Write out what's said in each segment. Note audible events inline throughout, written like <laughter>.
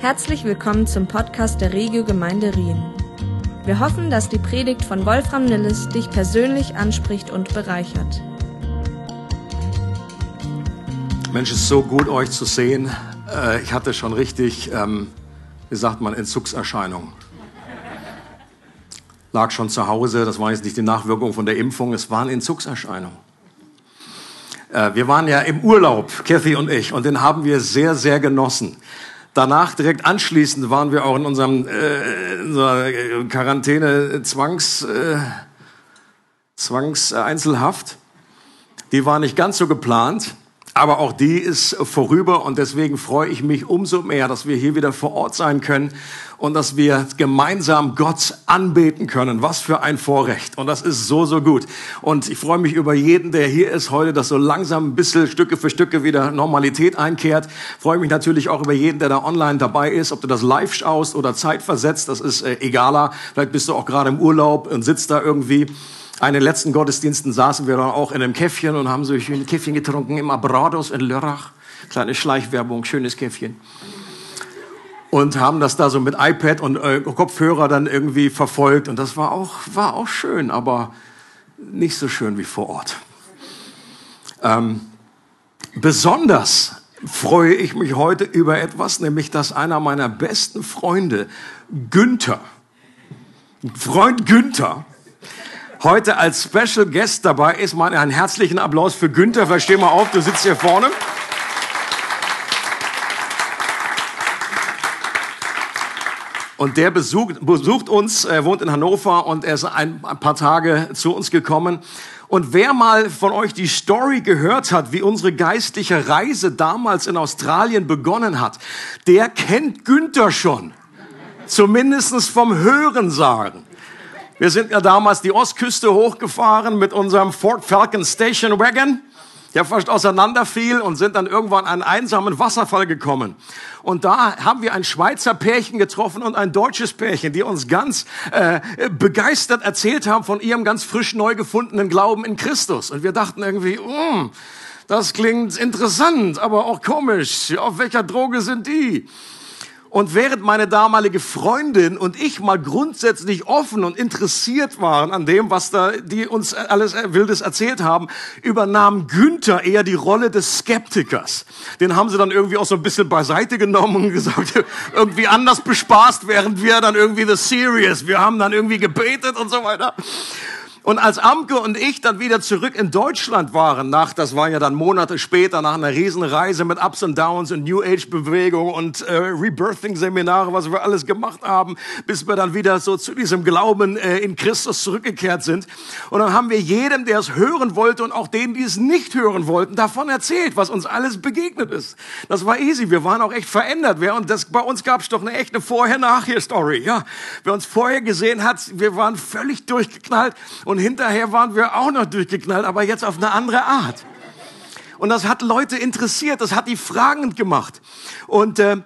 Herzlich willkommen zum Podcast der Regio Gemeinde Rien. Wir hoffen, dass die Predigt von Wolfram Nilles dich persönlich anspricht und bereichert. Mensch, es ist so gut, euch zu sehen. Äh, ich hatte schon richtig, ähm, wie sagt man, Entzugserscheinungen. Lag schon zu Hause, das war jetzt nicht die Nachwirkung von der Impfung, es waren Entzugserscheinungen. Äh, wir waren ja im Urlaub, Kathy und ich, und den haben wir sehr, sehr genossen. Danach, direkt anschließend, waren wir auch in unserem äh, in unserer Quarantäne Zwangs, äh, Zwangseinzelhaft. Die war nicht ganz so geplant. Aber auch die ist vorüber und deswegen freue ich mich umso mehr, dass wir hier wieder vor Ort sein können und dass wir gemeinsam Gott anbeten können. Was für ein Vorrecht. Und das ist so, so gut. Und ich freue mich über jeden, der hier ist heute, dass so langsam ein bisschen Stücke für Stücke wieder Normalität einkehrt. Ich freue mich natürlich auch über jeden, der da online dabei ist, ob du das live schaust oder zeitversetzt. Das ist äh, egaler. Vielleicht bist du auch gerade im Urlaub und sitzt da irgendwie. Einen letzten Gottesdiensten saßen wir dann auch in einem Käffchen und haben so ein Käffchen getrunken im Abrados in Lörrach. Kleine Schleichwerbung, schönes Käffchen. Und haben das da so mit iPad und äh, Kopfhörer dann irgendwie verfolgt. Und das war auch, war auch schön, aber nicht so schön wie vor Ort. Ähm, besonders freue ich mich heute über etwas, nämlich dass einer meiner besten Freunde, Günther, Freund Günther, heute als Special Guest dabei ist. Mal einen herzlichen Applaus für Günther. Versteh mal auf, du sitzt hier vorne. Und der besucht, besucht uns, er wohnt in Hannover und er ist ein, ein paar Tage zu uns gekommen. Und wer mal von euch die Story gehört hat, wie unsere geistliche Reise damals in Australien begonnen hat, der kennt Günther schon. Zumindestens vom Hörensagen. Wir sind ja damals die Ostküste hochgefahren mit unserem Ford Falcon Station Wagon, der fast auseinanderfiel und sind dann irgendwann an einen einsamen Wasserfall gekommen. Und da haben wir ein Schweizer Pärchen getroffen und ein deutsches Pärchen, die uns ganz äh, begeistert erzählt haben von ihrem ganz frisch neu gefundenen Glauben in Christus. Und wir dachten irgendwie, mm, das klingt interessant, aber auch komisch. Auf welcher Droge sind die? Und während meine damalige Freundin und ich mal grundsätzlich offen und interessiert waren an dem, was da die uns alles Wildes erzählt haben, übernahm Günther eher die Rolle des Skeptikers. Den haben sie dann irgendwie auch so ein bisschen beiseite genommen und gesagt, <laughs> irgendwie anders bespaßt, während wir dann irgendwie the serious, wir haben dann irgendwie gebetet und so weiter. Und als Amke und ich dann wieder zurück in Deutschland waren, nach, das war ja dann Monate später, nach einer Riesenreise mit Ups und Downs und New Age Bewegung und äh, Rebirthing Seminare, was wir alles gemacht haben, bis wir dann wieder so zu diesem Glauben äh, in Christus zurückgekehrt sind. Und dann haben wir jedem, der es hören wollte und auch denen, die es nicht hören wollten, davon erzählt, was uns alles begegnet ist. Das war easy. Wir waren auch echt verändert. Wer, und das, bei uns gab es doch eine echte Vorher-Nachher-Story. Ja, wer uns vorher gesehen hat, wir waren völlig durchgeknallt und und hinterher waren wir auch noch durchgeknallt, aber jetzt auf eine andere Art. Und das hat Leute interessiert, das hat die fragend gemacht. Und, äh,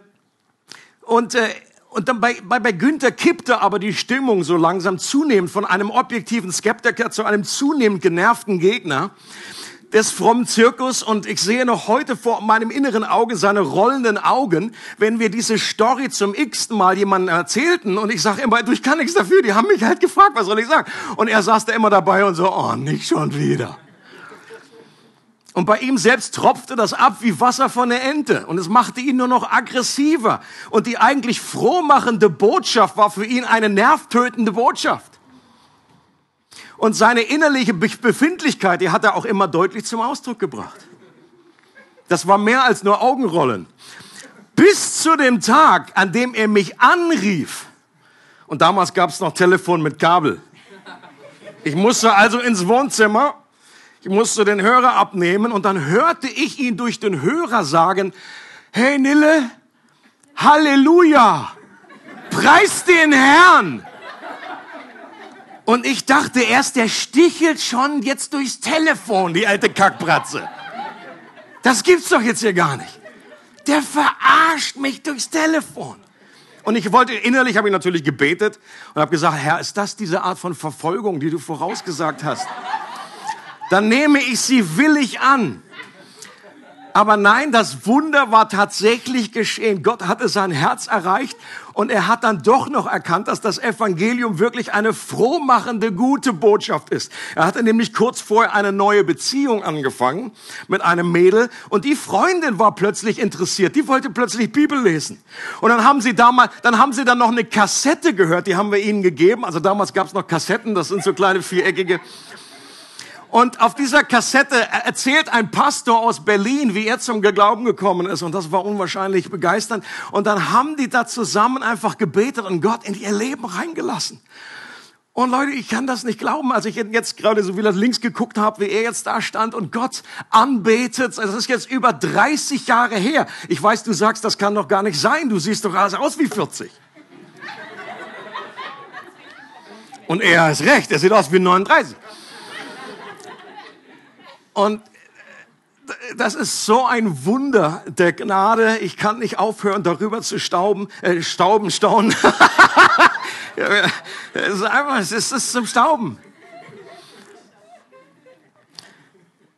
und, äh, und dann bei, bei, bei Günther kippte aber die Stimmung so langsam zunehmend von einem objektiven Skeptiker zu einem zunehmend genervten Gegner des frommen Zirkus und ich sehe noch heute vor meinem inneren Auge seine rollenden Augen, wenn wir diese Story zum x-ten Mal jemandem erzählten und ich sage immer, du, ich kann nichts dafür, die haben mich halt gefragt, was soll ich sagen? Und er saß da immer dabei und so, oh, nicht schon wieder. Und bei ihm selbst tropfte das ab wie Wasser von der Ente. Und es machte ihn nur noch aggressiver. Und die eigentlich frohmachende Botschaft war für ihn eine nervtötende Botschaft. Und seine innerliche Befindlichkeit, die hat er auch immer deutlich zum Ausdruck gebracht. Das war mehr als nur Augenrollen. Bis zu dem Tag, an dem er mich anrief. Und damals gab es noch Telefon mit Kabel. Ich musste also ins Wohnzimmer, ich musste den Hörer abnehmen und dann hörte ich ihn durch den Hörer sagen, hey Nille, Halleluja, preis den Herrn. Und ich dachte erst, der stichelt schon jetzt durchs Telefon, die alte Kackbratze. Das gibt's doch jetzt hier gar nicht. Der verarscht mich durchs Telefon. Und ich wollte, innerlich habe ich natürlich gebetet und habe gesagt, Herr, ist das diese Art von Verfolgung, die du vorausgesagt hast? Dann nehme ich sie willig an. Aber nein, das Wunder war tatsächlich geschehen. Gott hatte sein Herz erreicht und er hat dann doch noch erkannt, dass das Evangelium wirklich eine frohmachende, gute Botschaft ist. Er hatte nämlich kurz vorher eine neue Beziehung angefangen mit einem Mädel und die Freundin war plötzlich interessiert. Die wollte plötzlich Bibel lesen. Und dann haben sie damals, dann haben sie dann noch eine Kassette gehört, die haben wir ihnen gegeben. Also damals gab es noch Kassetten, das sind so kleine viereckige und auf dieser Kassette erzählt ein Pastor aus Berlin, wie er zum Glauben gekommen ist. Und das war unwahrscheinlich begeisternd. Und dann haben die da zusammen einfach gebetet und Gott in ihr Leben reingelassen. Und Leute, ich kann das nicht glauben, als ich jetzt gerade so wie das links geguckt habe, wie er jetzt da stand und Gott anbetet. Das ist jetzt über 30 Jahre her. Ich weiß, du sagst, das kann doch gar nicht sein. Du siehst doch aus wie 40. Und er ist recht, er sieht aus wie 39. Und äh, das ist so ein Wunder der Gnade. Ich kann nicht aufhören, darüber zu stauben, äh, stauben, staunen. <laughs> es ist einfach, es ist zum Stauben.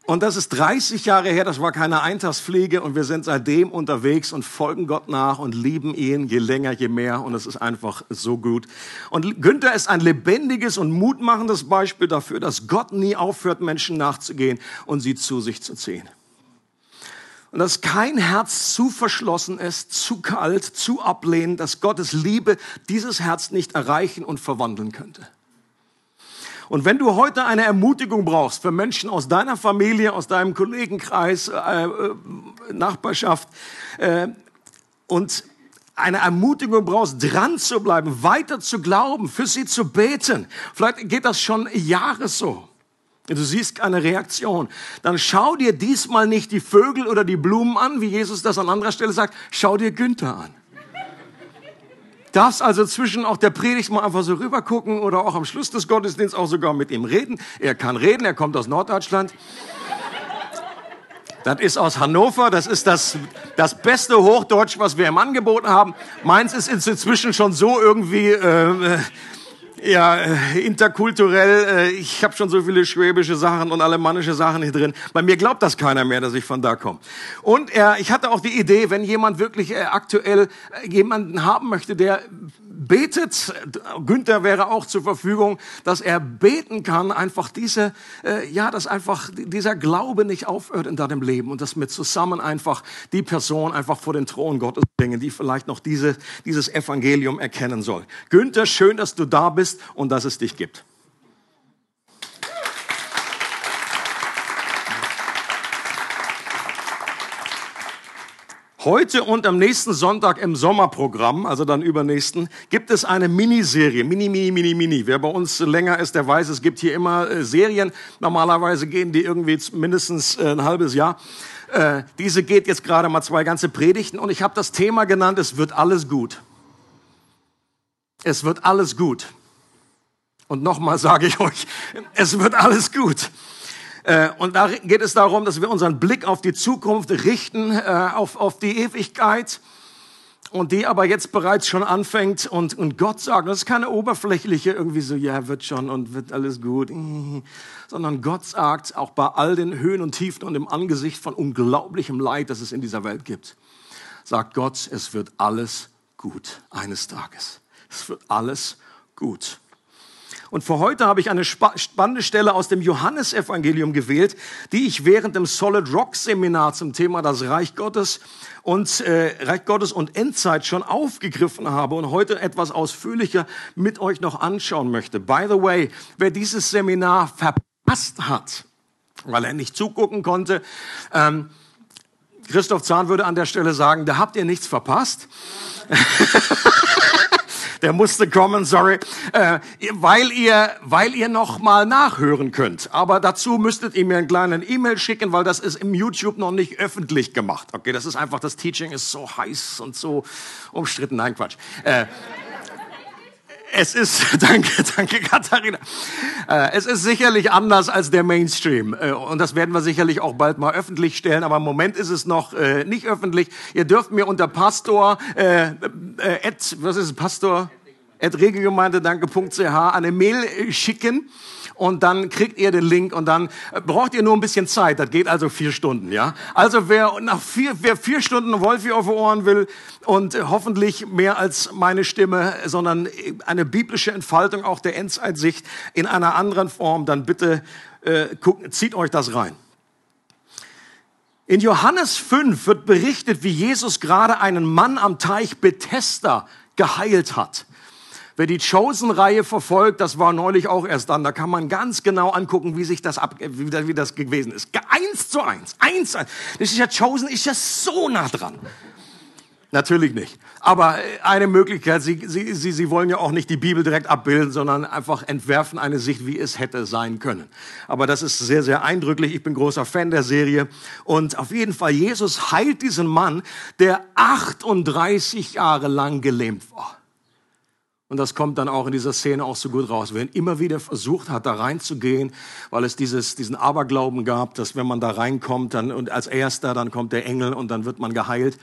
Und das ist 30 Jahre her, das war keine Eintagspflege und wir sind seitdem unterwegs und folgen Gott nach und lieben ihn je länger, je mehr und es ist einfach so gut. Und Günther ist ein lebendiges und mutmachendes Beispiel dafür, dass Gott nie aufhört, Menschen nachzugehen und sie zu sich zu ziehen. Und dass kein Herz zu verschlossen ist, zu kalt, zu ablehnend, dass Gottes Liebe dieses Herz nicht erreichen und verwandeln könnte. Und wenn du heute eine Ermutigung brauchst für Menschen aus deiner Familie, aus deinem Kollegenkreis, äh, äh, Nachbarschaft äh, und eine Ermutigung brauchst, dran zu bleiben, weiter zu glauben, für sie zu beten. Vielleicht geht das schon Jahre so. Du siehst keine Reaktion. Dann schau dir diesmal nicht die Vögel oder die Blumen an, wie Jesus das an anderer Stelle sagt. Schau dir Günther an darfst also zwischen auch der Predigt mal einfach so rüber gucken oder auch am Schluss des Gottesdienstes auch sogar mit ihm reden. Er kann reden, er kommt aus Norddeutschland. Das ist aus Hannover, das ist das, das beste Hochdeutsch, was wir im Angebot haben. Meins ist inzwischen schon so irgendwie äh, ja, äh, interkulturell, äh, ich habe schon so viele schwäbische Sachen und alemannische Sachen hier drin. Bei mir glaubt das keiner mehr, dass ich von da komme. Und er, ich hatte auch die Idee, wenn jemand wirklich äh, aktuell jemanden haben möchte, der betet, Günther wäre auch zur Verfügung, dass er beten kann, einfach diese, äh, ja, dass einfach dieser Glaube nicht aufhört in deinem Leben und dass wir zusammen einfach die Person einfach vor den Thron Gottes bringen, die vielleicht noch diese, dieses Evangelium erkennen soll. Günther, schön, dass du da bist und dass es dich gibt. Heute und am nächsten Sonntag im Sommerprogramm, also dann übernächsten, gibt es eine Miniserie. Mini, mini, mini, mini. Wer bei uns länger ist, der weiß, es gibt hier immer äh, Serien. Normalerweise gehen die irgendwie mindestens äh, ein halbes Jahr. Äh, diese geht jetzt gerade mal zwei ganze Predigten und ich habe das Thema genannt, es wird alles gut. Es wird alles gut. Und nochmal sage ich euch, es wird alles gut. Äh, und da geht es darum, dass wir unseren Blick auf die Zukunft richten, äh, auf, auf die Ewigkeit und die aber jetzt bereits schon anfängt und, und Gott sagt, das ist keine oberflächliche irgendwie so, ja, wird schon und wird alles gut, <laughs> sondern Gott sagt, auch bei all den Höhen und Tiefen und im Angesicht von unglaublichem Leid, das es in dieser Welt gibt, sagt Gott, es wird alles gut eines Tages. Es wird alles gut. Und für heute habe ich eine spannende Stelle aus dem Johannesevangelium gewählt, die ich während dem Solid Rock Seminar zum Thema das Reich Gottes und äh, Reich Gottes und Endzeit schon aufgegriffen habe und heute etwas ausführlicher mit euch noch anschauen möchte. By the way, wer dieses Seminar verpasst hat, weil er nicht zugucken konnte, ähm, Christoph Zahn würde an der Stelle sagen, da habt ihr nichts verpasst. <laughs> der musste kommen, sorry, äh, weil ihr, weil ihr noch mal nachhören könnt. Aber dazu müsstet ihr mir einen kleinen E-Mail schicken, weil das ist im YouTube noch nicht öffentlich gemacht. Okay, das ist einfach, das Teaching ist so heiß und so umstritten. Nein, Quatsch. Äh, es ist, <laughs> danke, danke Katharina. Äh, es ist sicherlich anders als der Mainstream. Äh, und das werden wir sicherlich auch bald mal öffentlich stellen. Aber im Moment ist es noch äh, nicht öffentlich. Ihr dürft mir unter Pastor, äh, äh, at, was ist Pastor? regelgemeinde.danke.ch eine Mail schicken und dann kriegt ihr den Link und dann äh, braucht ihr nur ein bisschen Zeit. Das geht also vier Stunden, ja. Also wer nach vier, wer vier Stunden Wolfi auf Ohren will und hoffentlich mehr als meine Stimme, sondern eine biblische Entfaltung auch der Endzeitsicht in einer anderen Form, dann bitte äh, guckt, zieht euch das rein. In Johannes 5 wird berichtet, wie Jesus gerade einen Mann am Teich Bethesda geheilt hat. Wer die Chosen-Reihe verfolgt, das war neulich auch erst dann, da kann man ganz genau angucken, wie sich das ab, wie, das gewesen ist. Eins zu eins, eins zu eins. Das ist ja Chosen, ist ja so nah dran. Natürlich nicht. Aber äh, eine Möglichkeit, Sie, Sie, Sie, Sie wollen ja auch nicht die Bibel direkt abbilden, sondern einfach entwerfen eine Sicht, wie es hätte sein können. Aber das ist sehr, sehr eindrücklich. Ich bin großer Fan der Serie. Und auf jeden Fall, Jesus heilt diesen Mann, der 38 Jahre lang gelähmt war. Und das kommt dann auch in dieser Szene auch so gut raus. Wenn immer wieder versucht hat, da reinzugehen, weil es dieses, diesen Aberglauben gab, dass wenn man da reinkommt, dann, und als Erster, dann kommt der Engel und dann wird man geheilt.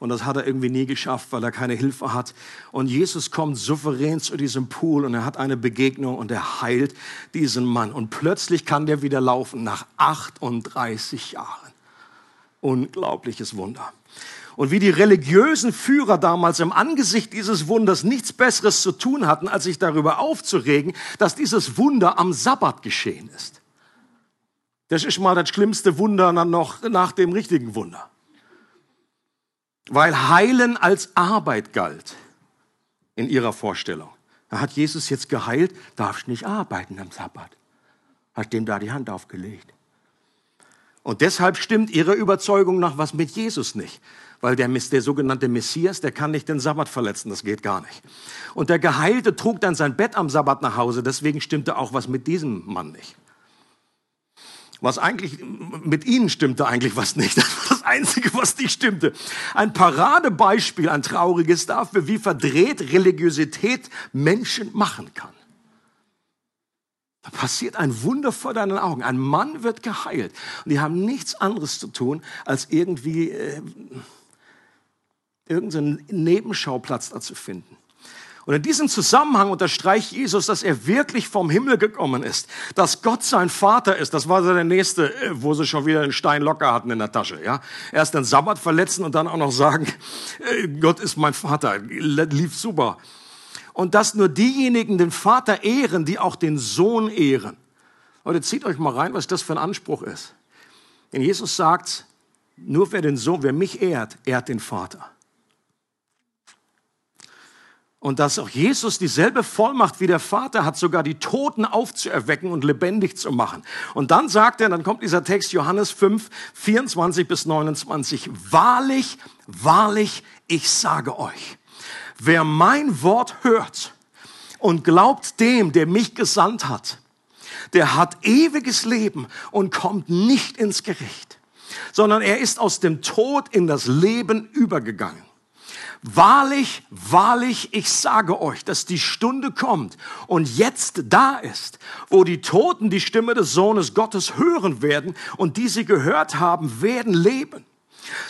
Und das hat er irgendwie nie geschafft, weil er keine Hilfe hat. Und Jesus kommt souverän zu diesem Pool und er hat eine Begegnung und er heilt diesen Mann. Und plötzlich kann der wieder laufen nach 38 Jahren. Unglaubliches Wunder. Und wie die religiösen Führer damals im Angesicht dieses Wunders nichts Besseres zu tun hatten, als sich darüber aufzuregen, dass dieses Wunder am Sabbat geschehen ist. Das ist mal das schlimmste Wunder dann noch nach dem richtigen Wunder weil Heilen als Arbeit galt in ihrer Vorstellung. Da hat Jesus jetzt geheilt, darfst nicht arbeiten am Sabbat. Hat dem da die Hand aufgelegt. Und deshalb stimmt ihre Überzeugung nach was mit Jesus nicht. Weil der, der sogenannte Messias, der kann nicht den Sabbat verletzen, das geht gar nicht. Und der Geheilte trug dann sein Bett am Sabbat nach Hause, deswegen stimmte auch was mit diesem Mann nicht. Was eigentlich, mit ihnen stimmte eigentlich was nicht. Das war das Einzige, was nicht stimmte. Ein Paradebeispiel, ein trauriges dafür, wie verdreht Religiosität Menschen machen kann. Da passiert ein Wunder vor deinen Augen. Ein Mann wird geheilt. Und die haben nichts anderes zu tun, als irgendwie äh, irgendeinen Nebenschauplatz da zu finden. Und in diesem Zusammenhang unterstreicht Jesus, dass er wirklich vom Himmel gekommen ist, dass Gott sein Vater ist. Das war so der nächste, äh, wo sie schon wieder einen Stein locker hatten in der Tasche. Ja, erst den Sabbat verletzen und dann auch noch sagen, äh, Gott ist mein Vater. Lief super. Und dass nur diejenigen den Vater ehren, die auch den Sohn ehren. Leute, zieht euch mal rein, was das für ein Anspruch ist. Denn Jesus sagt, nur wer den Sohn, wer mich ehrt, ehrt den Vater. Und dass auch Jesus dieselbe Vollmacht wie der Vater hat, sogar die Toten aufzuerwecken und lebendig zu machen. Und dann sagt er, dann kommt dieser Text Johannes 5, 24 bis 29, wahrlich, wahrlich, ich sage euch, wer mein Wort hört und glaubt dem, der mich gesandt hat, der hat ewiges Leben und kommt nicht ins Gericht, sondern er ist aus dem Tod in das Leben übergegangen. Wahrlich, wahrlich, ich sage euch, dass die Stunde kommt und jetzt da ist, wo die Toten die Stimme des Sohnes Gottes hören werden und die sie gehört haben, werden leben.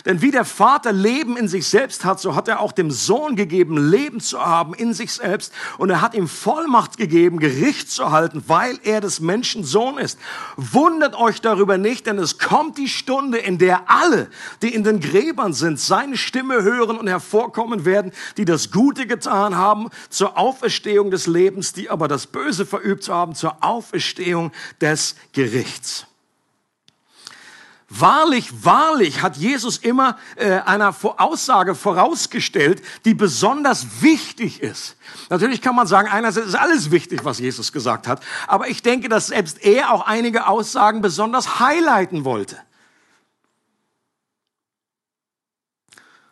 Denn wie der Vater Leben in sich selbst hat, so hat er auch dem Sohn gegeben, Leben zu haben in sich selbst. Und er hat ihm Vollmacht gegeben, Gericht zu halten, weil er des Menschen Sohn ist. Wundert euch darüber nicht, denn es kommt die Stunde, in der alle, die in den Gräbern sind, seine Stimme hören und hervorkommen werden, die das Gute getan haben zur Auferstehung des Lebens, die aber das Böse verübt haben zur Auferstehung des Gerichts. Wahrlich, wahrlich hat Jesus immer äh, einer Aussage vorausgestellt, die besonders wichtig ist. Natürlich kann man sagen, einerseits ist alles wichtig, was Jesus gesagt hat, aber ich denke, dass selbst er auch einige Aussagen besonders highlighten wollte.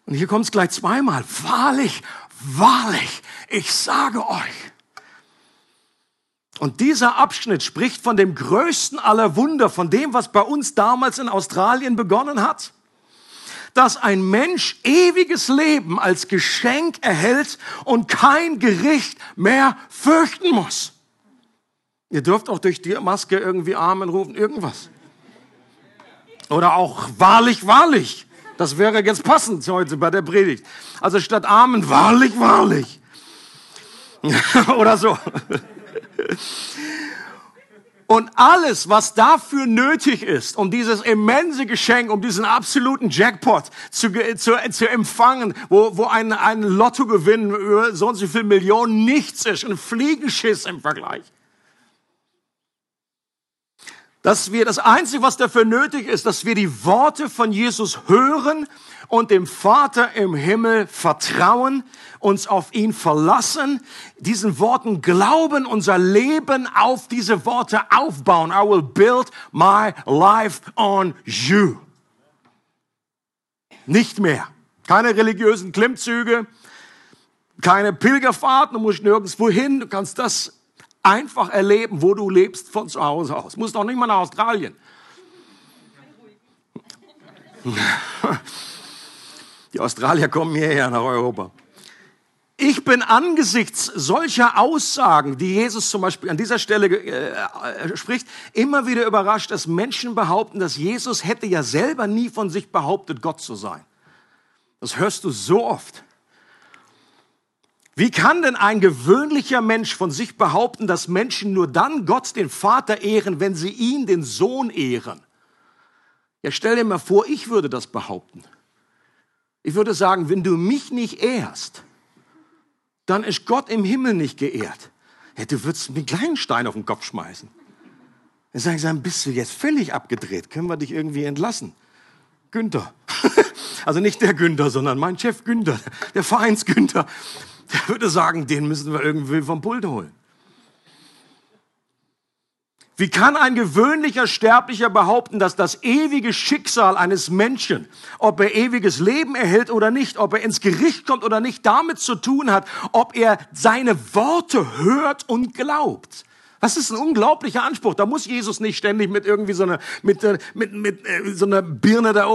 Und hier kommt es gleich zweimal. Wahrlich, wahrlich, ich sage euch. Und dieser Abschnitt spricht von dem größten aller Wunder, von dem, was bei uns damals in Australien begonnen hat. Dass ein Mensch ewiges Leben als Geschenk erhält und kein Gericht mehr fürchten muss. Ihr dürft auch durch die Maske irgendwie Amen rufen, irgendwas. Oder auch wahrlich, wahrlich. Das wäre jetzt passend heute bei der Predigt. Also statt Amen, wahrlich, wahrlich. <laughs> Oder so. <laughs> Und alles, was dafür nötig ist, um dieses immense Geschenk, um diesen absoluten Jackpot zu, zu, zu empfangen, wo, wo ein, ein Lottogewinn über so und so viel Millionen nichts ist, ein Fliegenschiss im Vergleich. Dass wir das Einzige, was dafür nötig ist, dass wir die Worte von Jesus hören und dem Vater im Himmel vertrauen, uns auf ihn verlassen, diesen Worten glauben, unser Leben auf diese Worte aufbauen. I will build my life on you. Nicht mehr. Keine religiösen Klimmzüge, keine Pilgerfahrten, du musst nirgendwo hin, du kannst das einfach erleben, wo du lebst von zu Hause aus. Du musst auch nicht mal nach Australien. Die Australier kommen hierher nach Europa. Ich bin angesichts solcher Aussagen, die Jesus zum Beispiel an dieser Stelle äh, spricht, immer wieder überrascht, dass Menschen behaupten, dass Jesus hätte ja selber nie von sich behauptet, Gott zu sein. Das hörst du so oft. Wie kann denn ein gewöhnlicher Mensch von sich behaupten, dass Menschen nur dann Gott, den Vater, ehren, wenn sie ihn, den Sohn, ehren? Ja, stell dir mal vor, ich würde das behaupten. Ich würde sagen, wenn du mich nicht ehrst, dann ist Gott im Himmel nicht geehrt. Ja, du würdest mir einen kleinen Stein auf den Kopf schmeißen. Dann sagen, bist du jetzt völlig abgedreht? Können wir dich irgendwie entlassen? Günther. <laughs> Also nicht der Günther, sondern mein Chef Günther, der Vereins Günther. Der würde sagen, den müssen wir irgendwie vom Pult holen. Wie kann ein gewöhnlicher Sterblicher behaupten, dass das ewige Schicksal eines Menschen, ob er ewiges Leben erhält oder nicht, ob er ins Gericht kommt oder nicht, damit zu tun hat, ob er seine Worte hört und glaubt? Das ist ein unglaublicher Anspruch. Da muss Jesus nicht ständig mit irgendwie so einer, mit, äh, mit, mit, äh, so einer Birne da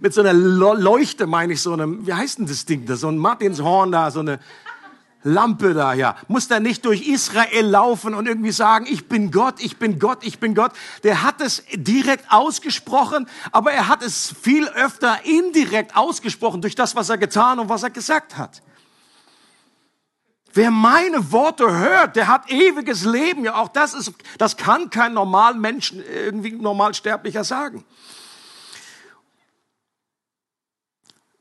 mit so einer Leuchte, meine ich, so einem, wie heißt denn das Ding da, so ein Martinshorn da, so eine, Lampe da, ja. Muss da nicht durch Israel laufen und irgendwie sagen, ich bin Gott, ich bin Gott, ich bin Gott. Der hat es direkt ausgesprochen, aber er hat es viel öfter indirekt ausgesprochen durch das, was er getan und was er gesagt hat. Wer meine Worte hört, der hat ewiges Leben. Ja, auch das ist, das kann kein normal Menschen, irgendwie normal Sterblicher sagen.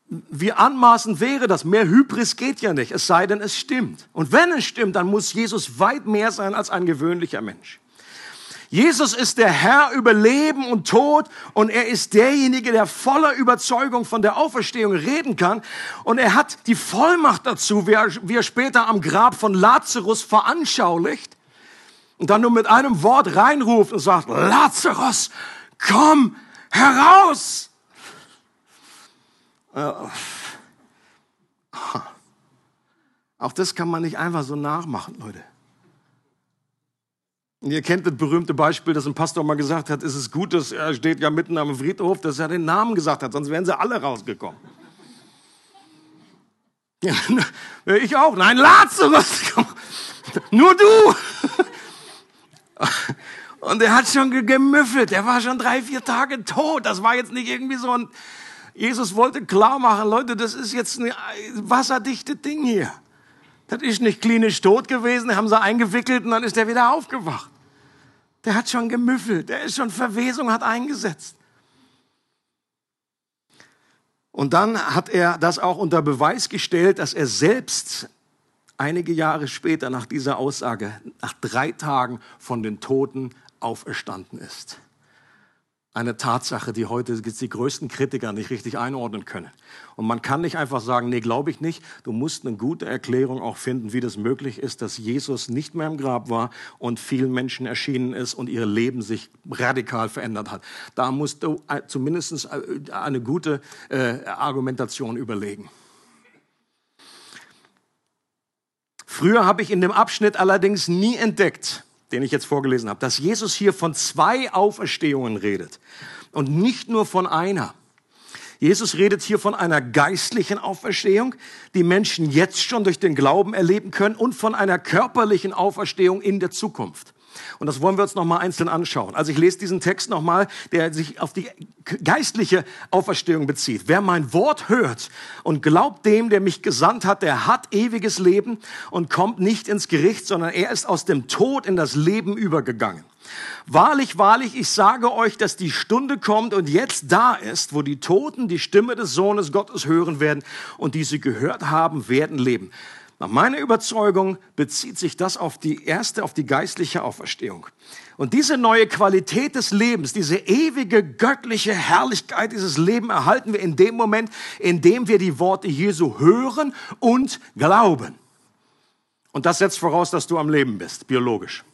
Wie anmaßend wäre das? Mehr Hybris geht ja nicht, es sei denn, es stimmt. Und wenn es stimmt, dann muss Jesus weit mehr sein als ein gewöhnlicher Mensch. Jesus ist der Herr über Leben und Tod und er ist derjenige, der voller Überzeugung von der Auferstehung reden kann. Und er hat die Vollmacht dazu, wie er, wie er später am Grab von Lazarus veranschaulicht und dann nur mit einem Wort reinruft und sagt, Lazarus, komm heraus! Äh, auch das kann man nicht einfach so nachmachen, Leute. Und ihr kennt das berühmte Beispiel, das ein Pastor mal gesagt hat, ist es gut, dass er steht ja mitten am Friedhof, dass er den Namen gesagt hat, sonst wären sie alle rausgekommen. Ja, <laughs> ich auch. Nein, Lazarus, <laughs> nur du. Und er hat schon gemüffelt, er war schon drei, vier Tage tot. Das war jetzt nicht irgendwie so ein Jesus wollte klar machen, Leute, das ist jetzt ein wasserdichte Ding hier. Das ist nicht klinisch tot gewesen, haben sie eingewickelt und dann ist er wieder aufgewacht. Der hat schon gemüffelt, der ist schon Verwesung hat eingesetzt. Und dann hat er das auch unter Beweis gestellt, dass er selbst einige Jahre später nach dieser Aussage, nach drei Tagen von den Toten auferstanden ist eine Tatsache, die heute die größten Kritiker nicht richtig einordnen können. Und man kann nicht einfach sagen, nee, glaube ich nicht. Du musst eine gute Erklärung auch finden, wie das möglich ist, dass Jesus nicht mehr im Grab war und vielen Menschen erschienen ist und ihr Leben sich radikal verändert hat. Da musst du äh, zumindest äh, eine gute äh, Argumentation überlegen. Früher habe ich in dem Abschnitt allerdings nie entdeckt, den ich jetzt vorgelesen habe, dass Jesus hier von zwei Auferstehungen redet und nicht nur von einer. Jesus redet hier von einer geistlichen Auferstehung, die Menschen jetzt schon durch den Glauben erleben können und von einer körperlichen Auferstehung in der Zukunft. Und das wollen wir uns nochmal einzeln anschauen. Also ich lese diesen Text nochmal, der sich auf die geistliche Auferstehung bezieht. Wer mein Wort hört und glaubt dem, der mich gesandt hat, der hat ewiges Leben und kommt nicht ins Gericht, sondern er ist aus dem Tod in das Leben übergegangen. Wahrlich, wahrlich, ich sage euch, dass die Stunde kommt und jetzt da ist, wo die Toten die Stimme des Sohnes Gottes hören werden und die sie gehört haben, werden leben. Nach meiner Überzeugung bezieht sich das auf die erste, auf die geistliche Auferstehung. Und diese neue Qualität des Lebens, diese ewige göttliche Herrlichkeit, dieses Leben erhalten wir in dem Moment, in dem wir die Worte Jesu hören und glauben. Und das setzt voraus, dass du am Leben bist, biologisch.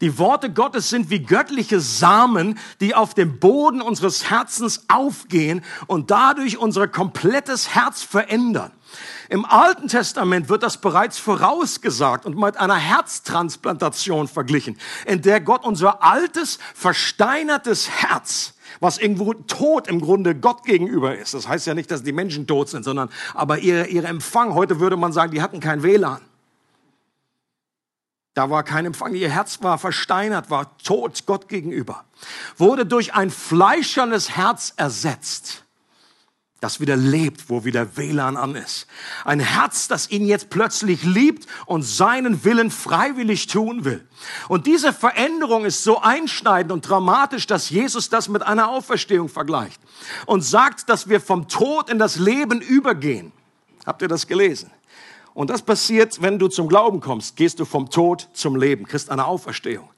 Die Worte Gottes sind wie göttliche Samen, die auf dem Boden unseres Herzens aufgehen und dadurch unser komplettes Herz verändern. Im Alten Testament wird das bereits vorausgesagt und mit einer Herztransplantation verglichen, in der Gott unser altes, versteinertes Herz, was irgendwo tot im Grunde Gott gegenüber ist. Das heißt ja nicht, dass die Menschen tot sind, sondern aber ihr, ihr Empfang, heute würde man sagen, die hatten kein WLAN. Da war kein Empfang. Ihr Herz war versteinert, war tot Gott gegenüber. Wurde durch ein fleischernes Herz ersetzt das wieder lebt, wo wieder WLAN an ist. Ein Herz, das ihn jetzt plötzlich liebt und seinen Willen freiwillig tun will. Und diese Veränderung ist so einschneidend und dramatisch, dass Jesus das mit einer Auferstehung vergleicht und sagt, dass wir vom Tod in das Leben übergehen. Habt ihr das gelesen? Und das passiert, wenn du zum Glauben kommst, gehst du vom Tod zum Leben, kriegst eine Auferstehung.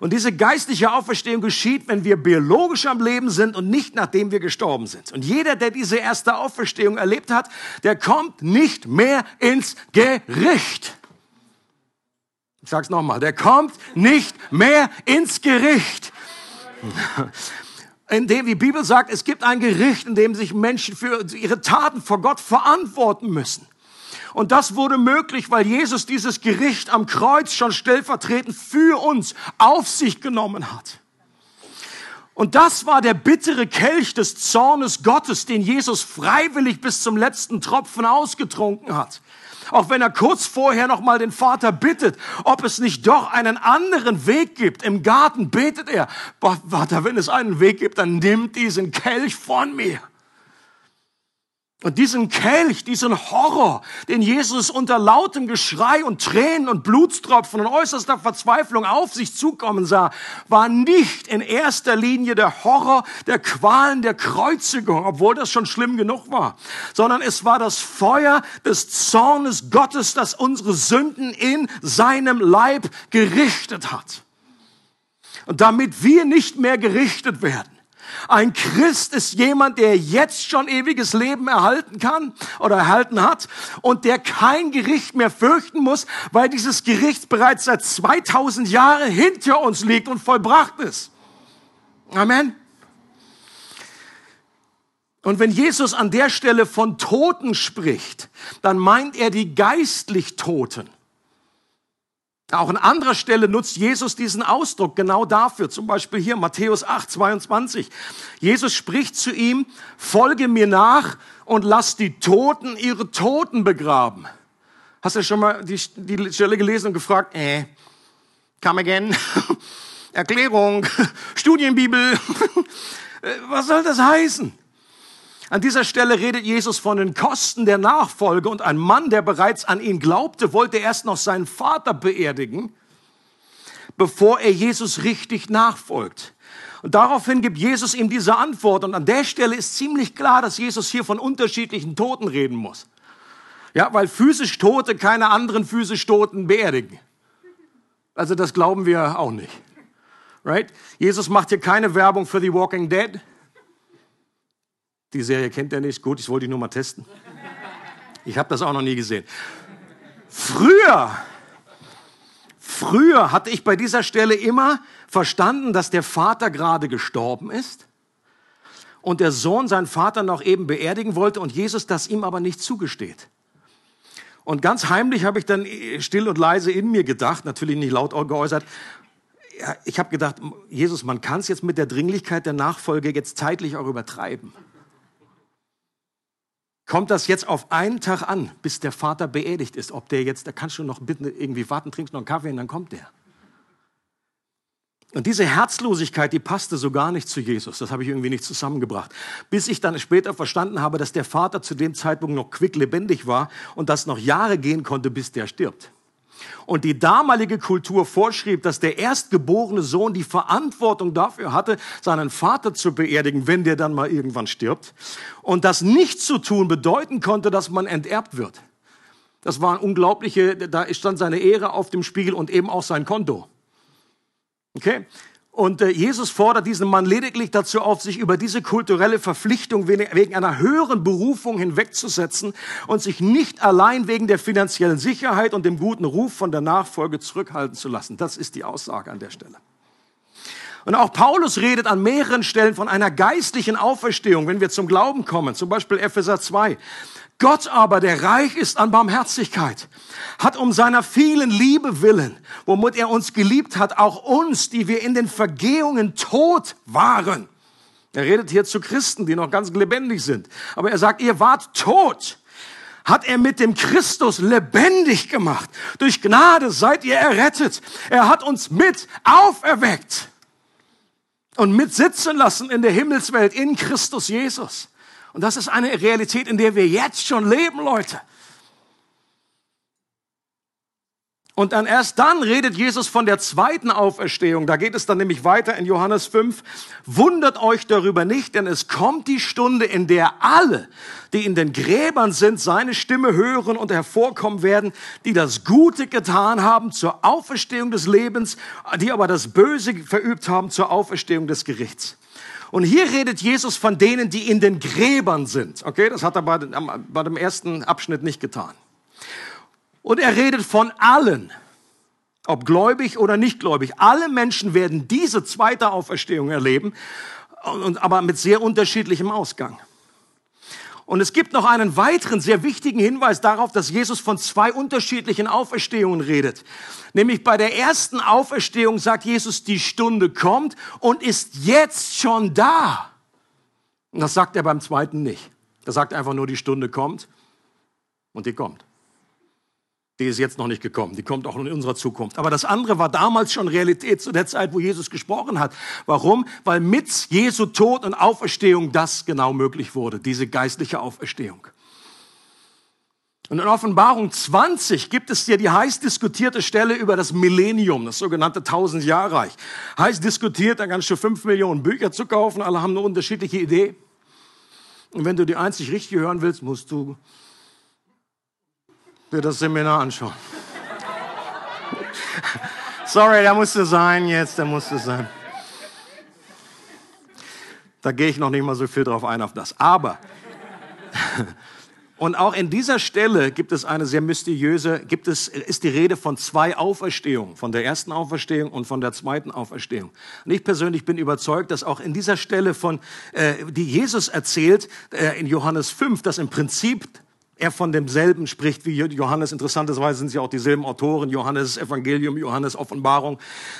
Und diese geistliche Auferstehung geschieht, wenn wir biologisch am Leben sind und nicht nachdem wir gestorben sind. Und jeder, der diese erste Auferstehung erlebt hat, der kommt nicht mehr ins Gericht. Ich sag's nochmal, der kommt nicht mehr ins Gericht. In dem die Bibel sagt, es gibt ein Gericht, in dem sich Menschen für ihre Taten vor Gott verantworten müssen. Und das wurde möglich, weil Jesus dieses Gericht am Kreuz schon stellvertretend für uns auf sich genommen hat. Und das war der bittere Kelch des Zornes Gottes, den Jesus freiwillig bis zum letzten Tropfen ausgetrunken hat. Auch wenn er kurz vorher noch mal den Vater bittet, ob es nicht doch einen anderen Weg gibt. Im Garten betet er, Vater, wenn es einen Weg gibt, dann nimm diesen Kelch von mir. Und diesen Kelch, diesen Horror, den Jesus unter lautem Geschrei und Tränen und Blutstropfen und äußerster Verzweiflung auf sich zukommen sah, war nicht in erster Linie der Horror der Qualen der Kreuzigung, obwohl das schon schlimm genug war, sondern es war das Feuer des Zornes Gottes, das unsere Sünden in seinem Leib gerichtet hat. Und damit wir nicht mehr gerichtet werden, ein Christ ist jemand, der jetzt schon ewiges Leben erhalten kann oder erhalten hat und der kein Gericht mehr fürchten muss, weil dieses Gericht bereits seit 2000 Jahren hinter uns liegt und vollbracht ist. Amen. Und wenn Jesus an der Stelle von Toten spricht, dann meint er die geistlich Toten. Auch an anderer Stelle nutzt Jesus diesen Ausdruck genau dafür. Zum Beispiel hier Matthäus 8, 22. Jesus spricht zu ihm, folge mir nach und lass die Toten ihre Toten begraben. Hast du schon mal die, die Stelle gelesen und gefragt, äh, come again, <laughs> Erklärung, <laughs> Studienbibel, <laughs> äh, was soll das heißen? An dieser Stelle redet Jesus von den Kosten der Nachfolge und ein Mann, der bereits an ihn glaubte, wollte erst noch seinen Vater beerdigen, bevor er Jesus richtig nachfolgt. Und daraufhin gibt Jesus ihm diese Antwort. Und an der Stelle ist ziemlich klar, dass Jesus hier von unterschiedlichen Toten reden muss. Ja, weil physisch Tote keine anderen physisch Toten beerdigen. Also das glauben wir auch nicht. Right? Jesus macht hier keine Werbung für The Walking Dead. Die Serie kennt er nicht. Gut, ich wollte die nur mal testen. Ich habe das auch noch nie gesehen. Früher, früher hatte ich bei dieser Stelle immer verstanden, dass der Vater gerade gestorben ist und der Sohn seinen Vater noch eben beerdigen wollte und Jesus das ihm aber nicht zugesteht. Und ganz heimlich habe ich dann still und leise in mir gedacht, natürlich nicht laut geäußert, ich habe gedacht, Jesus, man kann es jetzt mit der Dringlichkeit der Nachfolge jetzt zeitlich auch übertreiben. Kommt das jetzt auf einen Tag an, bis der Vater beerdigt ist? Ob der jetzt, da kannst du noch bitten, irgendwie warten, trinkst noch einen Kaffee und dann kommt der. Und diese Herzlosigkeit, die passte so gar nicht zu Jesus. Das habe ich irgendwie nicht zusammengebracht. Bis ich dann später verstanden habe, dass der Vater zu dem Zeitpunkt noch quicklebendig war und dass noch Jahre gehen konnte, bis der stirbt. Und die damalige Kultur vorschrieb, dass der erstgeborene Sohn die Verantwortung dafür hatte, seinen Vater zu beerdigen, wenn der dann mal irgendwann stirbt. Und das nicht zu tun bedeuten konnte, dass man enterbt wird. Das war ein unglaubliche, da stand seine Ehre auf dem Spiegel und eben auch sein Konto. Okay? Und äh, Jesus fordert diesen Mann lediglich dazu auf, sich über diese kulturelle Verpflichtung wegen einer höheren Berufung hinwegzusetzen und sich nicht allein wegen der finanziellen Sicherheit und dem guten Ruf von der Nachfolge zurückhalten zu lassen. Das ist die Aussage an der Stelle. Und auch Paulus redet an mehreren Stellen von einer geistlichen Auferstehung, wenn wir zum Glauben kommen. Zum Beispiel Epheser 2. Gott aber, der reich ist an Barmherzigkeit, hat um seiner vielen Liebe willen, womit er uns geliebt hat, auch uns, die wir in den Vergehungen tot waren. Er redet hier zu Christen, die noch ganz lebendig sind. Aber er sagt, ihr wart tot. Hat er mit dem Christus lebendig gemacht. Durch Gnade seid ihr errettet. Er hat uns mit auferweckt und mit sitzen lassen in der Himmelswelt in Christus Jesus. Und das ist eine Realität, in der wir jetzt schon leben, Leute. Und dann erst dann redet Jesus von der zweiten Auferstehung. Da geht es dann nämlich weiter in Johannes 5. Wundert euch darüber nicht, denn es kommt die Stunde, in der alle, die in den Gräbern sind, seine Stimme hören und hervorkommen werden, die das Gute getan haben zur Auferstehung des Lebens, die aber das Böse verübt haben zur Auferstehung des Gerichts. Und hier redet Jesus von denen, die in den Gräbern sind. Okay, das hat er bei, bei dem ersten Abschnitt nicht getan. Und er redet von allen, ob gläubig oder nicht gläubig. Alle Menschen werden diese zweite Auferstehung erleben, aber mit sehr unterschiedlichem Ausgang. Und es gibt noch einen weiteren sehr wichtigen Hinweis darauf, dass Jesus von zwei unterschiedlichen Auferstehungen redet. Nämlich bei der ersten Auferstehung sagt Jesus, die Stunde kommt und ist jetzt schon da. Und das sagt er beim zweiten nicht. Er sagt einfach nur, die Stunde kommt und die kommt. Die ist jetzt noch nicht gekommen, die kommt auch in unserer Zukunft. Aber das andere war damals schon Realität zu der Zeit, wo Jesus gesprochen hat. Warum? Weil mit Jesu Tod und Auferstehung das genau möglich wurde, diese geistliche Auferstehung. Und in Offenbarung 20 gibt es hier die heiß diskutierte Stelle über das Millennium, das sogenannte Tausendjahrreich. Heiß diskutiert, da kannst du fünf Millionen Bücher zu kaufen, alle haben eine unterschiedliche Idee. Und wenn du die einzig richtig hören willst, musst du dir das Seminar anschauen. Sorry, da musste sein jetzt, da musste sein. Da gehe ich noch nicht mal so viel drauf ein auf das. Aber, und auch in dieser Stelle gibt es eine sehr mysteriöse, gibt es, ist die Rede von zwei Auferstehungen, von der ersten Auferstehung und von der zweiten Auferstehung. Und ich persönlich bin überzeugt, dass auch in dieser Stelle von, äh, die Jesus erzählt, äh, in Johannes 5, dass im Prinzip er von demselben spricht wie Johannes. Interessanterweise sind ja auch dieselben Autoren, Johannes Evangelium, Johannes Offenbarung,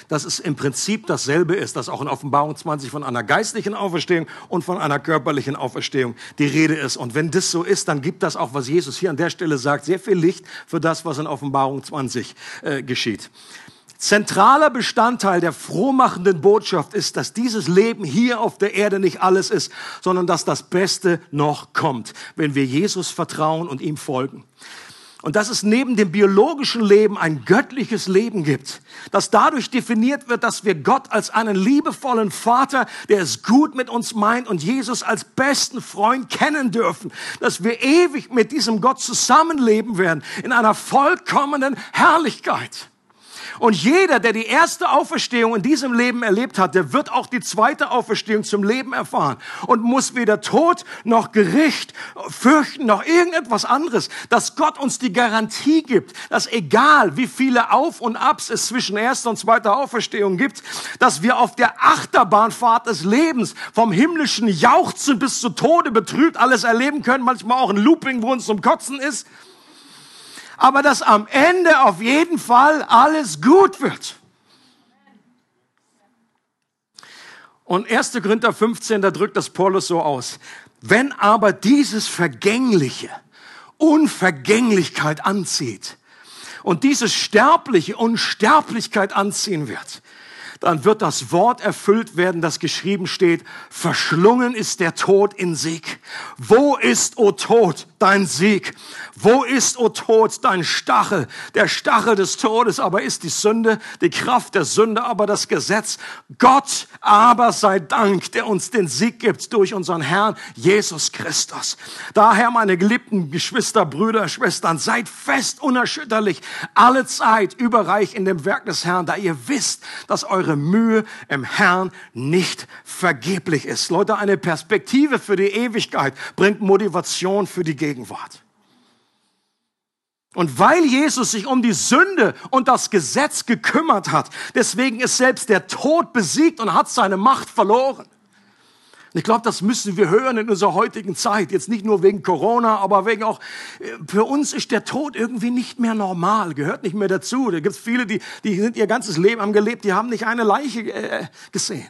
dass es im Prinzip dasselbe ist, dass auch in Offenbarung 20 von einer geistlichen Auferstehung und von einer körperlichen Auferstehung die Rede ist. Und wenn das so ist, dann gibt das auch, was Jesus hier an der Stelle sagt, sehr viel Licht für das, was in Offenbarung 20 äh, geschieht. Zentraler Bestandteil der frohmachenden Botschaft ist, dass dieses Leben hier auf der Erde nicht alles ist, sondern dass das Beste noch kommt, wenn wir Jesus vertrauen und ihm folgen. Und dass es neben dem biologischen Leben ein göttliches Leben gibt, das dadurch definiert wird, dass wir Gott als einen liebevollen Vater, der es gut mit uns meint und Jesus als besten Freund kennen dürfen, dass wir ewig mit diesem Gott zusammenleben werden in einer vollkommenen Herrlichkeit. Und jeder, der die erste Auferstehung in diesem Leben erlebt hat, der wird auch die zweite Auferstehung zum Leben erfahren und muss weder Tod noch Gericht fürchten noch irgendetwas anderes, dass Gott uns die Garantie gibt, dass egal wie viele Auf und Abs es zwischen erster und zweiter Auferstehung gibt, dass wir auf der Achterbahnfahrt des Lebens vom himmlischen Jauchzen bis zu Tode betrübt alles erleben können, manchmal auch ein Looping, wo uns zum Kotzen ist aber dass am Ende auf jeden Fall alles gut wird. Und 1. Korinther 15, da drückt das Paulus so aus. Wenn aber dieses Vergängliche Unvergänglichkeit anzieht und dieses Sterbliche Unsterblichkeit anziehen wird, dann wird das Wort erfüllt werden, das geschrieben steht, verschlungen ist der Tod in Sieg. Wo ist, o Tod, dein Sieg? Wo ist, o Tod, dein Stachel? Der Stachel des Todes aber ist die Sünde, die Kraft der Sünde aber das Gesetz. Gott aber sei Dank, der uns den Sieg gibt durch unseren Herrn Jesus Christus. Daher, meine geliebten Geschwister, Brüder, Schwestern, seid fest unerschütterlich, alle Zeit überreich in dem Werk des Herrn, da ihr wisst, dass eure Mühe im Herrn nicht vergeblich ist. Leute, eine Perspektive für die Ewigkeit bringt Motivation für die Gegenwart. Und weil Jesus sich um die Sünde und das Gesetz gekümmert hat, deswegen ist selbst der Tod besiegt und hat seine Macht verloren. Ich glaube, das müssen wir hören in unserer heutigen Zeit. Jetzt nicht nur wegen Corona, aber wegen auch, äh, für uns ist der Tod irgendwie nicht mehr normal, gehört nicht mehr dazu. Da gibt es viele, die, die sind ihr ganzes Leben am gelebt, die haben nicht eine Leiche äh, gesehen.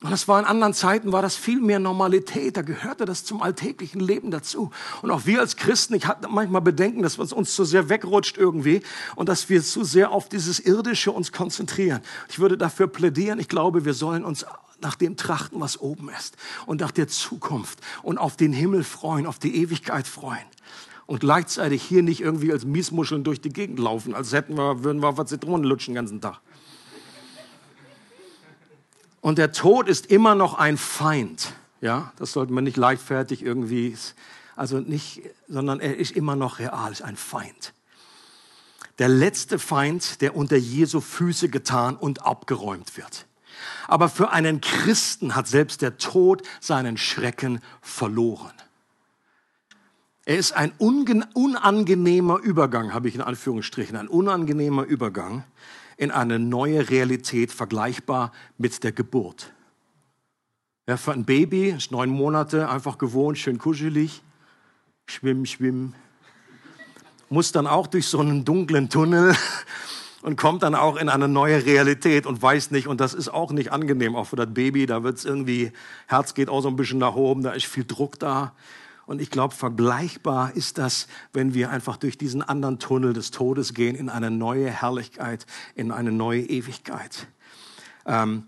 Und das war in anderen Zeiten, war das viel mehr Normalität. Da gehörte das zum alltäglichen Leben dazu. Und auch wir als Christen, ich hatte manchmal Bedenken, dass es uns zu sehr wegrutscht irgendwie und dass wir zu sehr auf dieses Irdische uns konzentrieren. Ich würde dafür plädieren, ich glaube, wir sollen uns nach dem trachten, was oben ist und nach der Zukunft und auf den Himmel freuen, auf die Ewigkeit freuen. Und gleichzeitig hier nicht irgendwie als Miesmuscheln durch die Gegend laufen, als hätten wir, würden wir auf Zitronen lutschen den ganzen Tag. Und der Tod ist immer noch ein Feind. Ja, das sollte man nicht leichtfertig irgendwie, also nicht, sondern er ist immer noch real, ist ein Feind. Der letzte Feind, der unter Jesu Füße getan und abgeräumt wird. Aber für einen Christen hat selbst der Tod seinen Schrecken verloren. Er ist ein unangenehmer Übergang, habe ich in Anführungsstrichen, ein unangenehmer Übergang in eine neue Realität vergleichbar mit der Geburt. Ja, für ein Baby ist neun Monate einfach gewohnt, schön kuschelig, schwimm, schwimm. Muss dann auch durch so einen dunklen Tunnel <laughs> und kommt dann auch in eine neue Realität und weiß nicht, und das ist auch nicht angenehm, auch für das Baby, da wird es irgendwie, Herz geht auch so ein bisschen nach oben, da ist viel Druck da. Und ich glaube, vergleichbar ist das, wenn wir einfach durch diesen anderen Tunnel des Todes gehen in eine neue Herrlichkeit, in eine neue Ewigkeit. Ähm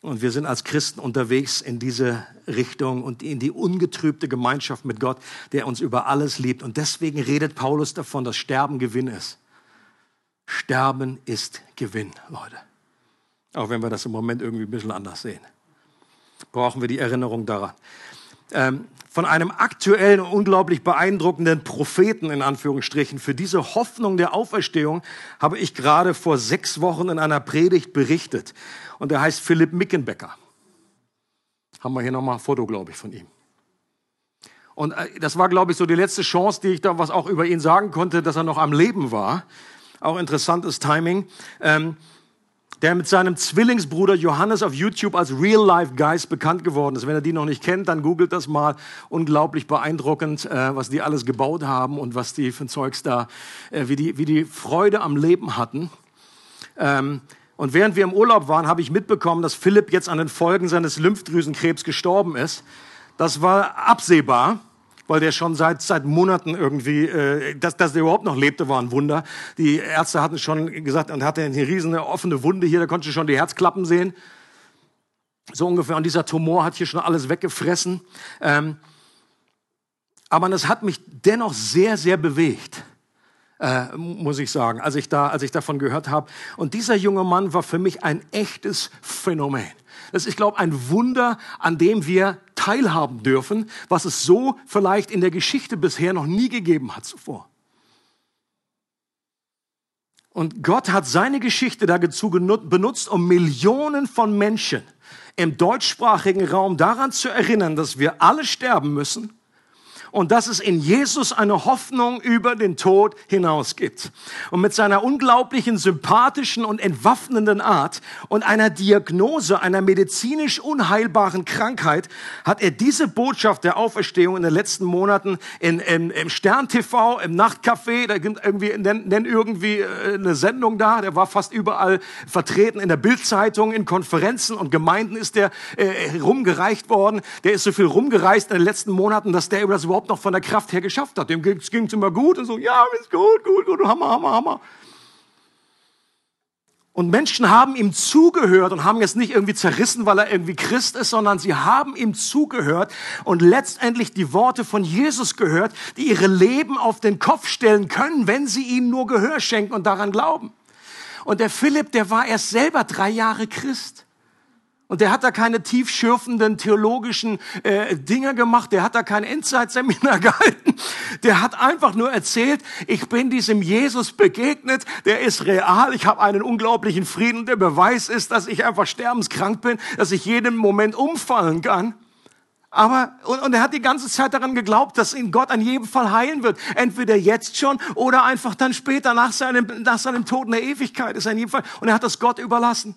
und wir sind als Christen unterwegs in diese Richtung und in die ungetrübte Gemeinschaft mit Gott, der uns über alles liebt. Und deswegen redet Paulus davon, dass Sterben Gewinn ist. Sterben ist Gewinn, Leute. Auch wenn wir das im Moment irgendwie ein bisschen anders sehen brauchen wir die Erinnerung daran. Ähm, von einem aktuellen unglaublich beeindruckenden Propheten in Anführungsstrichen für diese Hoffnung der Auferstehung habe ich gerade vor sechs Wochen in einer Predigt berichtet. Und er heißt Philipp Mickenbecker. Haben wir hier nochmal ein Foto, glaube ich, von ihm. Und äh, das war, glaube ich, so die letzte Chance, die ich da was auch über ihn sagen konnte, dass er noch am Leben war. Auch interessantes Timing. Ähm, der mit seinem Zwillingsbruder Johannes auf YouTube als Real Life Guys bekannt geworden ist. Wenn ihr die noch nicht kennt, dann googelt das mal. Unglaublich beeindruckend, äh, was die alles gebaut haben und was die für Zeugs da, äh, wie, die, wie die Freude am Leben hatten. Ähm, und während wir im Urlaub waren, habe ich mitbekommen, dass Philipp jetzt an den Folgen seines Lymphdrüsenkrebs gestorben ist. Das war absehbar weil der schon seit, seit Monaten irgendwie, äh, dass, dass der überhaupt noch lebte, war ein Wunder. Die Ärzte hatten schon gesagt, und hatte eine riesige offene Wunde hier, da konnte ich schon die Herzklappen sehen. So ungefähr. Und dieser Tumor hat hier schon alles weggefressen. Ähm, aber das hat mich dennoch sehr, sehr bewegt. Äh, muss ich sagen, als ich, da, als ich davon gehört habe. Und dieser junge Mann war für mich ein echtes Phänomen. Das ist, ich glaube, ein Wunder, an dem wir teilhaben dürfen, was es so vielleicht in der Geschichte bisher noch nie gegeben hat zuvor. Und Gott hat seine Geschichte dazu benutzt, um Millionen von Menschen im deutschsprachigen Raum daran zu erinnern, dass wir alle sterben müssen und dass es in Jesus eine Hoffnung über den Tod hinaus gibt. Und mit seiner unglaublichen, sympathischen und entwaffnenden Art und einer Diagnose einer medizinisch unheilbaren Krankheit hat er diese Botschaft der Auferstehung in den letzten Monaten in, in, im Stern TV, im Nachtcafé, da gibt irgendwie, nenn, irgendwie äh, eine Sendung da, der war fast überall vertreten, in der Bildzeitung, in Konferenzen und Gemeinden ist der äh, rumgereicht worden. Der ist so viel rumgereist in den letzten Monaten, dass der über das überhaupt überhaupt noch von der Kraft her geschafft hat. Dem ging es immer gut und so, ja, ist gut, gut, gut, Hammer, Hammer, Hammer. Und Menschen haben ihm zugehört und haben jetzt nicht irgendwie zerrissen, weil er irgendwie Christ ist, sondern sie haben ihm zugehört und letztendlich die Worte von Jesus gehört, die ihre Leben auf den Kopf stellen können, wenn sie ihm nur Gehör schenken und daran glauben. Und der Philipp, der war erst selber drei Jahre Christ. Und der hat da keine tiefschürfenden theologischen äh, Dinge gemacht, der hat da kein Endzeitseminar <laughs> gehalten. Der hat einfach nur erzählt, ich bin diesem Jesus begegnet, der ist real, ich habe einen unglaublichen Frieden. Der Beweis ist, dass ich einfach sterbenskrank bin, dass ich jeden Moment umfallen kann. Aber, und, und er hat die ganze Zeit daran geglaubt, dass ihn Gott an jedem Fall heilen wird. Entweder jetzt schon oder einfach dann später nach seinem, nach seinem Tod in der Ewigkeit ist er in jedem Fall. Und er hat das Gott überlassen.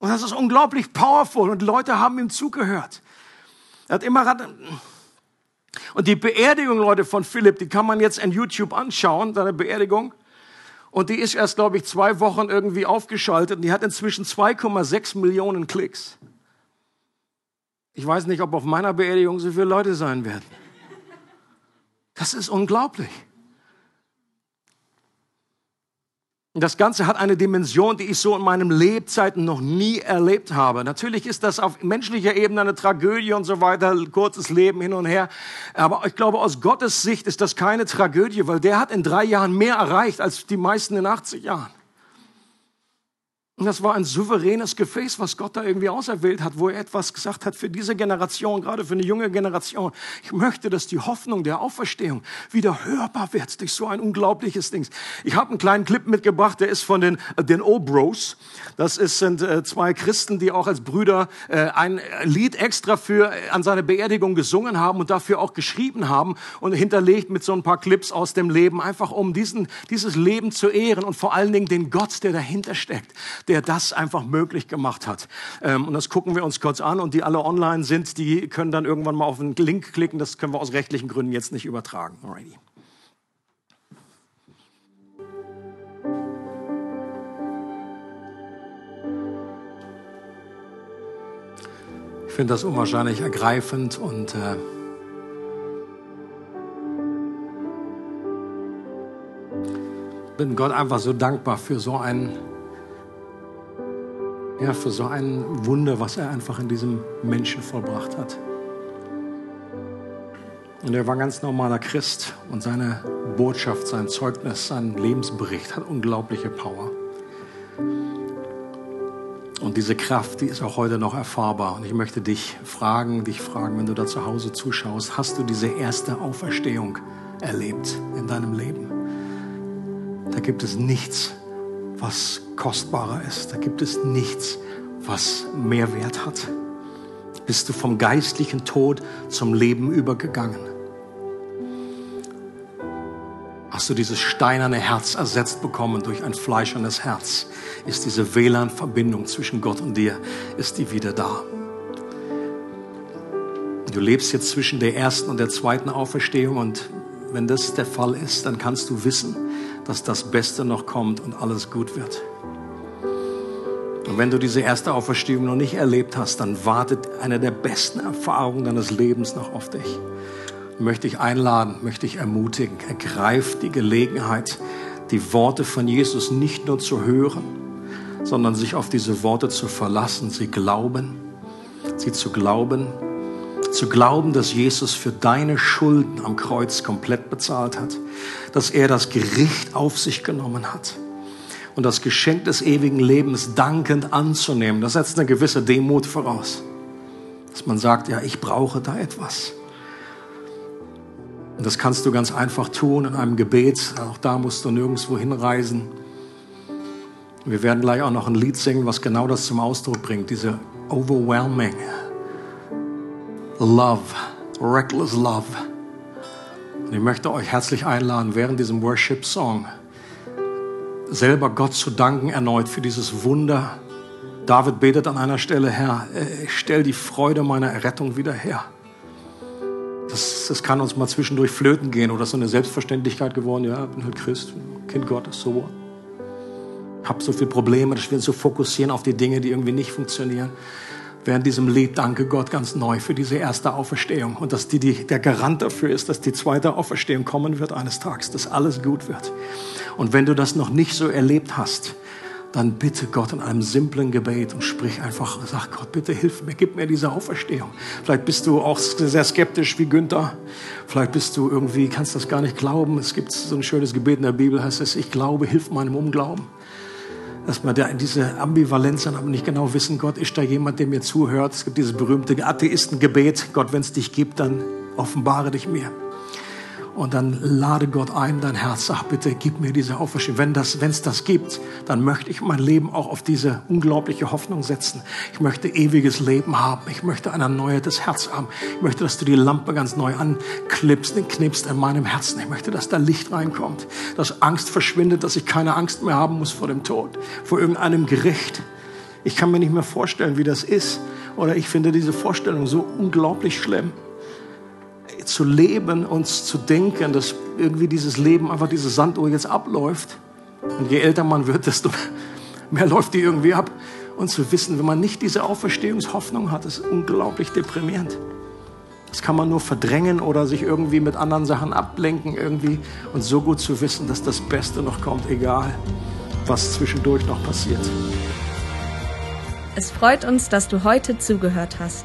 Und das ist unglaublich powerful und Leute haben ihm zugehört. Er hat immer und die Beerdigung, Leute, von Philipp, die kann man jetzt in YouTube anschauen, seine Beerdigung. Und die ist erst, glaube ich, zwei Wochen irgendwie aufgeschaltet und die hat inzwischen 2,6 Millionen Klicks. Ich weiß nicht, ob auf meiner Beerdigung so viele Leute sein werden. Das ist unglaublich. Das Ganze hat eine Dimension, die ich so in meinem Lebzeiten noch nie erlebt habe. Natürlich ist das auf menschlicher Ebene eine Tragödie und so weiter, kurzes Leben hin und her. Aber ich glaube, aus Gottes Sicht ist das keine Tragödie, weil der hat in drei Jahren mehr erreicht als die meisten in 80 Jahren. Und das war ein souveränes Gefäß, was Gott da irgendwie auserwählt hat, wo er etwas gesagt hat für diese Generation, gerade für eine junge Generation. Ich möchte, dass die Hoffnung der Auferstehung wieder hörbar wird durch so ein unglaubliches Ding. Ich habe einen kleinen Clip mitgebracht, der ist von den, äh, den O-Bros. Das ist, sind äh, zwei Christen, die auch als Brüder äh, ein Lied extra für äh, an seine Beerdigung gesungen haben und dafür auch geschrieben haben und hinterlegt mit so ein paar Clips aus dem Leben, einfach um diesen, dieses Leben zu ehren und vor allen Dingen den Gott, der dahinter steckt der das einfach möglich gemacht hat. Ähm, und das gucken wir uns kurz an und die alle online sind, die können dann irgendwann mal auf den Link klicken. Das können wir aus rechtlichen Gründen jetzt nicht übertragen. Alrighty. Ich finde das unwahrscheinlich ergreifend und äh, bin Gott einfach so dankbar für so einen ja, für so ein Wunder, was er einfach in diesem Menschen vollbracht hat. Und er war ein ganz normaler Christ und seine Botschaft, sein Zeugnis, sein Lebensbericht hat unglaubliche Power. Und diese Kraft, die ist auch heute noch erfahrbar. Und ich möchte dich fragen, dich fragen, wenn du da zu Hause zuschaust, hast du diese erste Auferstehung erlebt in deinem Leben? Da gibt es nichts, was kostbarer ist. Da gibt es nichts, was mehr Wert hat. Bist du vom geistlichen Tod zum Leben übergegangen? Hast du dieses steinerne Herz ersetzt bekommen durch ein fleischernes Herz? Ist diese WLAN-Verbindung zwischen Gott und dir, ist die wieder da? Du lebst jetzt zwischen der ersten und der zweiten Auferstehung und wenn das der Fall ist, dann kannst du wissen, dass das Beste noch kommt und alles gut wird. Und wenn du diese erste Auferstehung noch nicht erlebt hast, dann wartet eine der besten Erfahrungen deines Lebens noch auf dich. Möchte ich einladen, möchte ich ermutigen, ergreif die Gelegenheit, die Worte von Jesus nicht nur zu hören, sondern sich auf diese Worte zu verlassen, sie glauben, sie zu glauben, zu glauben, dass Jesus für deine Schulden am Kreuz komplett bezahlt hat, dass er das Gericht auf sich genommen hat und das Geschenk des ewigen Lebens dankend anzunehmen. Das setzt eine gewisse Demut voraus, dass man sagt, ja, ich brauche da etwas. Und das kannst du ganz einfach tun in einem Gebet. Auch da musst du nirgendwo hinreisen. Wir werden gleich auch noch ein Lied singen, was genau das zum Ausdruck bringt, diese overwhelming Love, reckless Love. Und ich möchte euch herzlich einladen, während diesem Worship-Song selber Gott zu danken erneut für dieses Wunder. David betet an einer Stelle, Herr, äh, stell die Freude meiner Errettung wieder her. Das, das kann uns mal zwischendurch flöten gehen oder so eine Selbstverständlichkeit geworden. Ja, ich bin halt Christ, Kind Gottes, so. Hab so viele Probleme, dass wir so fokussieren auf die Dinge, die irgendwie nicht funktionieren während diesem Lied Danke Gott ganz neu für diese erste Auferstehung und dass die, die der Garant dafür ist, dass die zweite Auferstehung kommen wird eines Tages, dass alles gut wird. Und wenn du das noch nicht so erlebt hast, dann bitte Gott in einem simplen Gebet und sprich einfach, sag Gott, bitte hilf mir, gib mir diese Auferstehung. Vielleicht bist du auch sehr skeptisch wie Günther. Vielleicht bist du irgendwie, kannst das gar nicht glauben. Es gibt so ein schönes Gebet in der Bibel, heißt es, ich glaube, hilf meinem Unglauben. Dass man da in diese Ambivalenz dann aber nicht genau wissen, Gott, ist da jemand, der mir zuhört? Es gibt dieses berühmte Atheistengebet, Gott, wenn es dich gibt, dann offenbare dich mir und dann lade Gott ein, dein Herz, sag bitte, gib mir diese Auferstehung. Wenn das, wenn es das gibt, dann möchte ich mein Leben auch auf diese unglaubliche Hoffnung setzen. Ich möchte ewiges Leben haben. Ich möchte ein erneuertes Herz haben. Ich möchte, dass du die Lampe ganz neu anknipst, knipst in meinem Herzen. Ich möchte, dass da Licht reinkommt, dass Angst verschwindet, dass ich keine Angst mehr haben muss vor dem Tod, vor irgendeinem Gericht. Ich kann mir nicht mehr vorstellen, wie das ist. Oder ich finde diese Vorstellung so unglaublich schlimm zu leben und zu denken, dass irgendwie dieses Leben einfach diese Sanduhr jetzt abläuft. Und je älter man wird, desto <laughs> mehr läuft die irgendwie ab. Und zu wissen, wenn man nicht diese Auferstehungshoffnung hat, ist unglaublich deprimierend. Das kann man nur verdrängen oder sich irgendwie mit anderen Sachen ablenken irgendwie. Und so gut zu wissen, dass das Beste noch kommt, egal was zwischendurch noch passiert. Es freut uns, dass du heute zugehört hast.